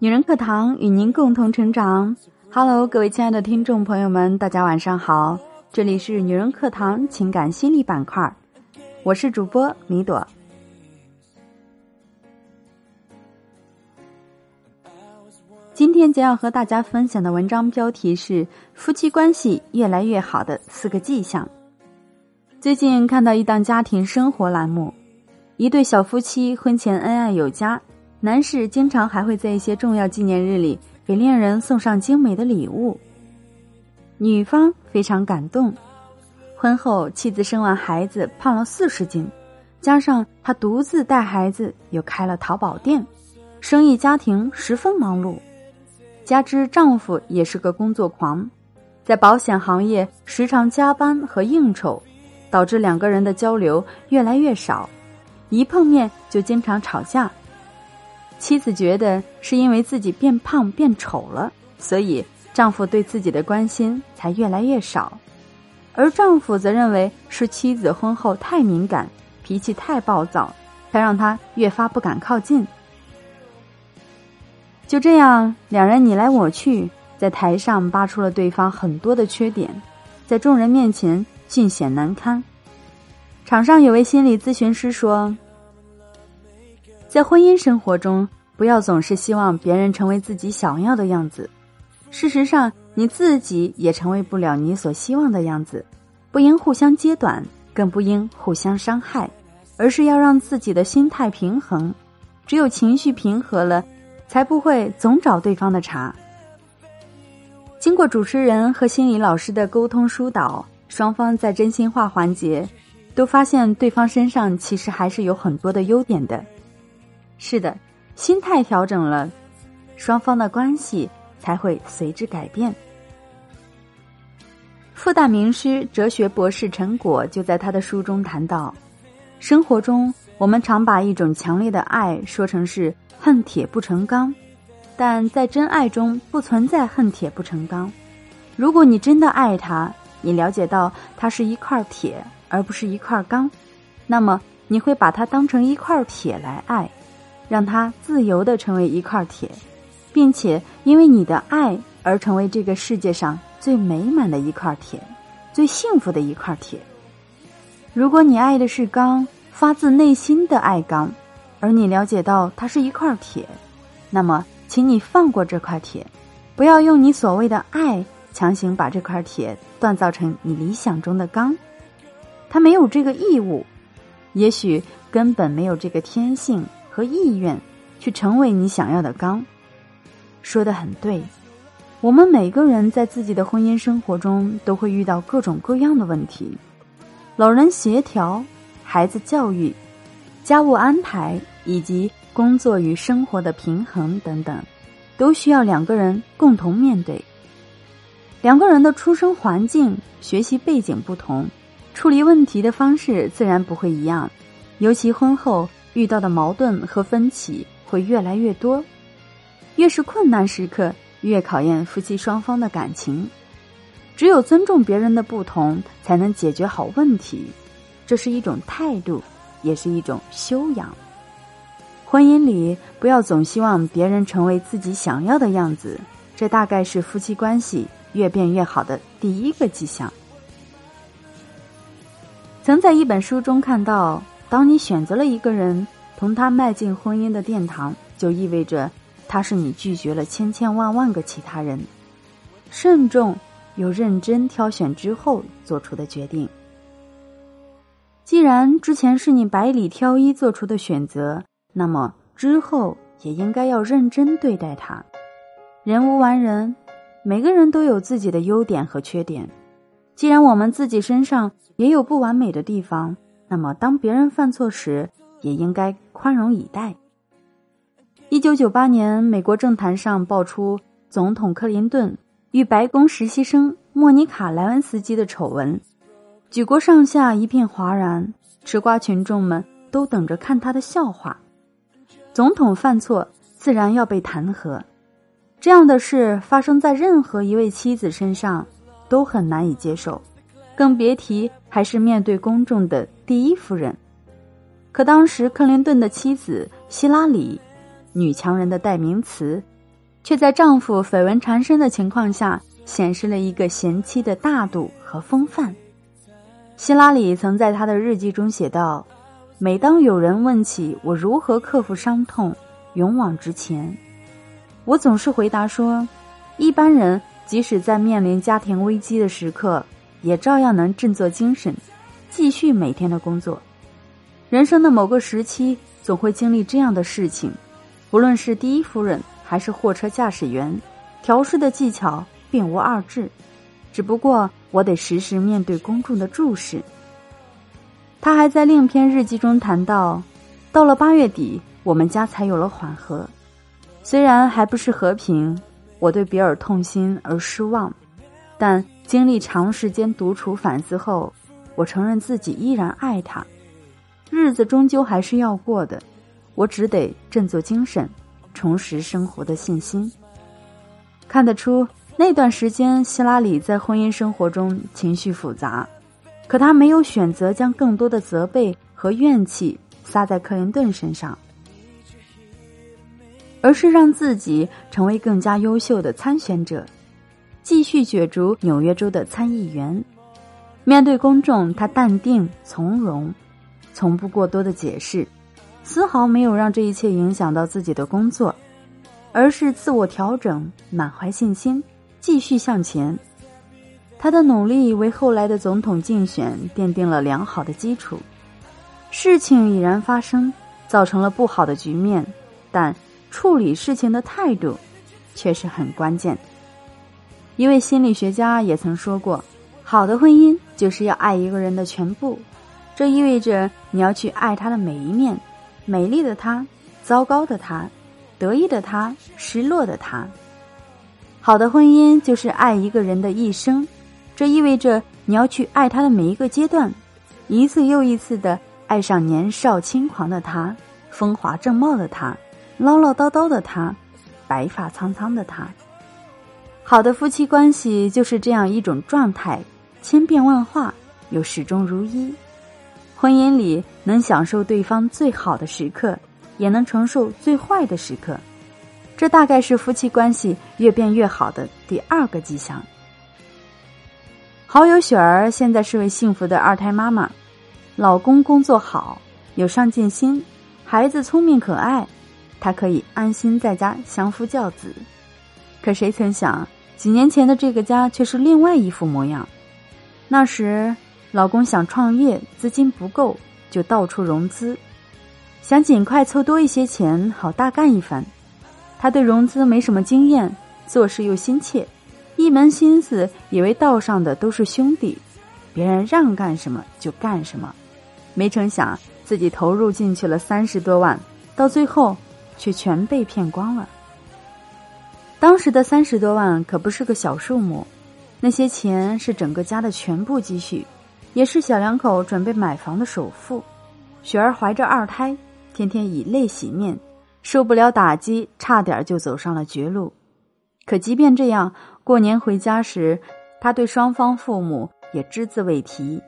女人课堂与您共同成长。Hello，各位亲爱的听众朋友们，大家晚上好，这里是女人课堂情感心理板块，我是主播米朵。今天将要和大家分享的文章标题是《夫妻关系越来越好的四个迹象》。最近看到一档家庭生活栏目，一对小夫妻婚前恩爱有加，男士经常还会在一些重要纪念日里给恋人送上精美的礼物。女方非常感动，婚后妻子生完孩子胖了四十斤，加上她独自带孩子，又开了淘宝店，生意家庭十分忙碌。加之丈夫也是个工作狂，在保险行业时常加班和应酬，导致两个人的交流越来越少，一碰面就经常吵架。妻子觉得是因为自己变胖变丑了，所以丈夫对自己的关心才越来越少，而丈夫则认为是妻子婚后太敏感，脾气太暴躁，才让他越发不敢靠近。就这样，两人你来我去，在台上扒出了对方很多的缺点，在众人面前尽显难堪。场上有位心理咨询师说，在婚姻生活中，不要总是希望别人成为自己想要的样子，事实上，你自己也成为不了你所希望的样子。不应互相揭短，更不应互相伤害，而是要让自己的心态平衡。只有情绪平和了。才不会总找对方的茬。经过主持人和心理老师的沟通疏导，双方在真心话环节都发现对方身上其实还是有很多的优点的。是的，心态调整了，双方的关系才会随之改变。复旦名师、哲学博士陈果就在他的书中谈到，生活中我们常把一种强烈的爱说成是。恨铁不成钢，但在真爱中不存在恨铁不成钢。如果你真的爱他，你了解到他是一块铁而不是一块钢，那么你会把他当成一块铁来爱，让它自由的成为一块铁，并且因为你的爱而成为这个世界上最美满的一块铁，最幸福的一块铁。如果你爱的是钢，发自内心的爱钢。而你了解到它是一块铁，那么，请你放过这块铁，不要用你所谓的爱强行把这块铁锻造成你理想中的钢。他没有这个义务，也许根本没有这个天性和意愿去成为你想要的刚。说的很对，我们每个人在自己的婚姻生活中都会遇到各种各样的问题，老人协调，孩子教育。家务安排以及工作与生活的平衡等等，都需要两个人共同面对。两个人的出生环境、学习背景不同，处理问题的方式自然不会一样。尤其婚后遇到的矛盾和分歧会越来越多。越是困难时刻，越考验夫妻双方的感情。只有尊重别人的不同，才能解决好问题。这是一种态度。也是一种修养。婚姻里不要总希望别人成为自己想要的样子，这大概是夫妻关系越变越好的第一个迹象。曾在一本书中看到，当你选择了一个人，同他迈进婚姻的殿堂，就意味着他是你拒绝了千千万万个其他人，慎重又认真挑选之后做出的决定。既然之前是你百里挑一做出的选择，那么之后也应该要认真对待他。人无完人，每个人都有自己的优点和缺点。既然我们自己身上也有不完美的地方，那么当别人犯错时，也应该宽容以待。一九九八年，美国政坛上爆出总统克林顿与白宫实习生莫妮卡·莱文斯基的丑闻。举国上下一片哗然，吃瓜群众们都等着看他的笑话。总统犯错，自然要被弹劾。这样的事发生在任何一位妻子身上，都很难以接受，更别提还是面对公众的第一夫人。可当时克林顿的妻子希拉里，女强人的代名词，却在丈夫绯闻缠身的情况下，显示了一个贤妻的大度和风范。希拉里曾在她的日记中写道：“每当有人问起我如何克服伤痛，勇往直前，我总是回答说，一般人即使在面临家庭危机的时刻，也照样能振作精神，继续每天的工作。人生的某个时期，总会经历这样的事情，不论是第一夫人。”还是货车驾驶员，调试的技巧并无二致，只不过我得时时面对公众的注视。他还在另一篇日记中谈到，到了八月底，我们家才有了缓和，虽然还不是和平，我对比尔痛心而失望，但经历长时间独处反思后，我承认自己依然爱他。日子终究还是要过的，我只得振作精神。重拾生活的信心。看得出那段时间，希拉里在婚姻生活中情绪复杂，可她没有选择将更多的责备和怨气撒在克林顿身上，而是让自己成为更加优秀的参选者，继续角逐纽约州的参议员。面对公众，他淡定从容，从不过多的解释。丝毫没有让这一切影响到自己的工作，而是自我调整，满怀信心，继续向前。他的努力为后来的总统竞选奠定了良好的基础。事情已然发生，造成了不好的局面，但处理事情的态度却是很关键。一位心理学家也曾说过：“好的婚姻就是要爱一个人的全部，这意味着你要去爱他的每一面。”美丽的他，糟糕的他，得意的他，失落的他。好的婚姻就是爱一个人的一生，这意味着你要去爱他的每一个阶段，一次又一次的爱上年少轻狂的他，风华正茂的他，唠唠叨叨的他，白发苍苍的他。好的夫妻关系就是这样一种状态，千变万化，又始终如一。婚姻里能享受对方最好的时刻，也能承受最坏的时刻，这大概是夫妻关系越变越好的第二个迹象。好友雪儿现在是位幸福的二胎妈妈，老公工作好，有上进心，孩子聪明可爱，她可以安心在家相夫教子。可谁曾想，几年前的这个家却是另外一副模样。那时。老公想创业，资金不够，就到处融资，想尽快凑多一些钱，好大干一番。他对融资没什么经验，做事又心切，一门心思以为道上的都是兄弟，别人让干什么就干什么。没成想自己投入进去了三十多万，到最后却全被骗光了。当时的三十多万可不是个小数目，那些钱是整个家的全部积蓄。也是小两口准备买房的首付，雪儿怀着二胎，天天以泪洗面，受不了打击，差点就走上了绝路。可即便这样，过年回家时，他对双方父母也只字未提。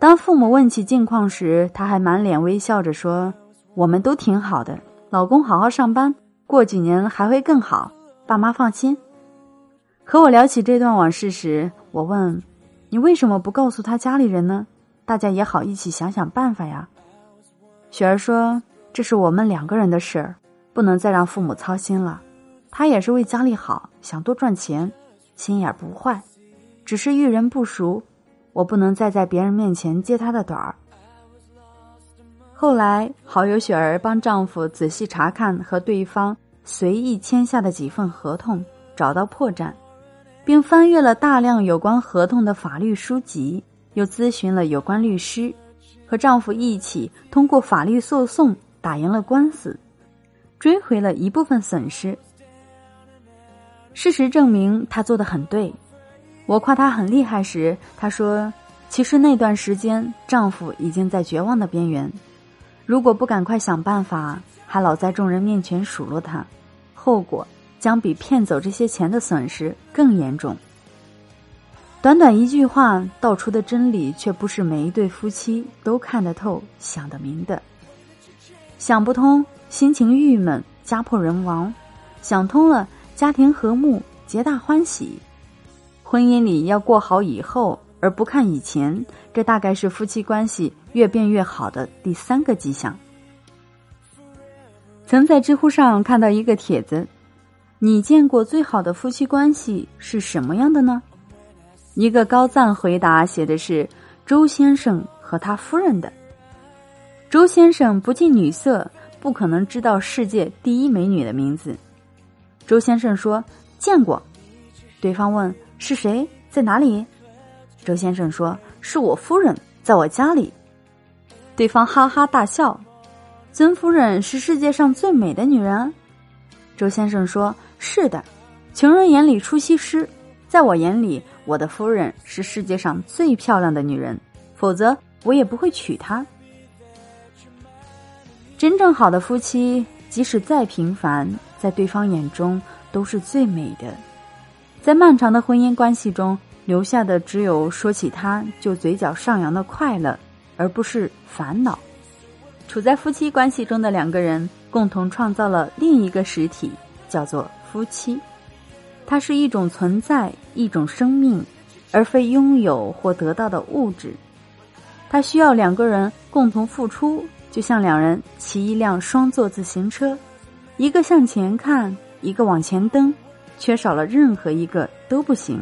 当父母问起近况时，他还满脸微笑着说：“我们都挺好的，老公好好上班，过几年还会更好，爸妈放心。”和我聊起这段往事时，我问。你为什么不告诉他家里人呢？大家也好一起想想办法呀。雪儿说：“这是我们两个人的事儿，不能再让父母操心了。他也是为家里好，想多赚钱，心眼不坏，只是遇人不熟，我不能再在别人面前揭他的短儿。”后来，好友雪儿帮丈夫仔细查看和对方随意签下的几份合同，找到破绽。并翻阅了大量有关合同的法律书籍，又咨询了有关律师，和丈夫一起通过法律诉讼打赢了官司，追回了一部分损失。事实证明，她做的很对。我夸她很厉害时，她说：“其实那段时间，丈夫已经在绝望的边缘，如果不赶快想办法，还老在众人面前数落他，后果……”将比骗走这些钱的损失更严重。短短一句话道出的真理，却不是每一对夫妻都看得透、想得明的。想不通，心情郁闷，家破人亡；想通了，家庭和睦，皆大欢喜。婚姻里要过好以后，而不看以前，这大概是夫妻关系越变越好的第三个迹象。曾在知乎上看到一个帖子：“你见过最好的夫妻关系是什么样的呢？”一个高赞回答写的是周先生和他夫人的。周先生不近女色，不可能知道世界第一美女的名字。周先生说：“见过。”对方问：“是谁？在哪里？”周先生说：“是我夫人，在我家里。”对方哈哈大笑：“尊夫人是世界上最美的女人。”周先生说：“是的，穷人眼里出西施，在我眼里，我的夫人是世界上最漂亮的女人，否则我也不会娶她。”真正好的夫妻，即使再平凡，在对方眼中都是最美的。在漫长的婚姻关系中，留下的只有说起他就嘴角上扬的快乐，而不是烦恼。处在夫妻关系中的两个人，共同创造了另一个实体，叫做夫妻。它是一种存在，一种生命，而非拥有或得到的物质。它需要两个人共同付出。就像两人骑一辆双座自行车，一个向前看，一个往前蹬，缺少了任何一个都不行。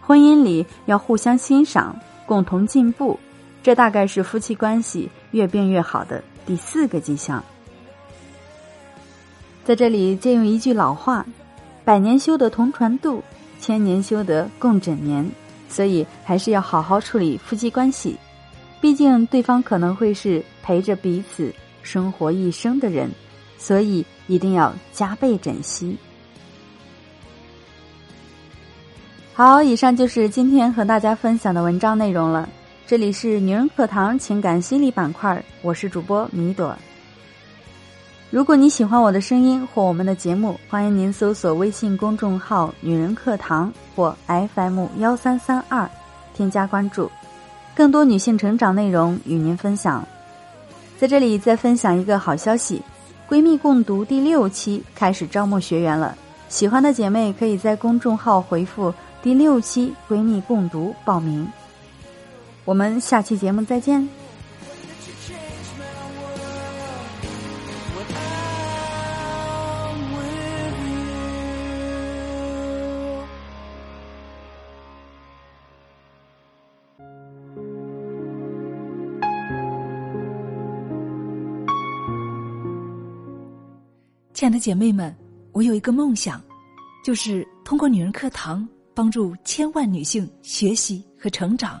婚姻里要互相欣赏，共同进步，这大概是夫妻关系越变越好的第四个迹象。在这里借用一句老话：“百年修得同船渡，千年修得共枕眠。”所以还是要好好处理夫妻关系。毕竟，对方可能会是陪着彼此生活一生的人，所以一定要加倍珍惜。好，以上就是今天和大家分享的文章内容了。这里是女人课堂情感心理板块，我是主播米朵。如果你喜欢我的声音或我们的节目，欢迎您搜索微信公众号“女人课堂”或 FM 幺三三二，添加关注。更多女性成长内容与您分享，在这里再分享一个好消息：闺蜜共读第六期开始招募学员了。喜欢的姐妹可以在公众号回复“第六期闺蜜共读”报名。我们下期节目再见。亲爱的姐妹们，我有一个梦想，就是通过女人课堂帮助千万女性学习和成长，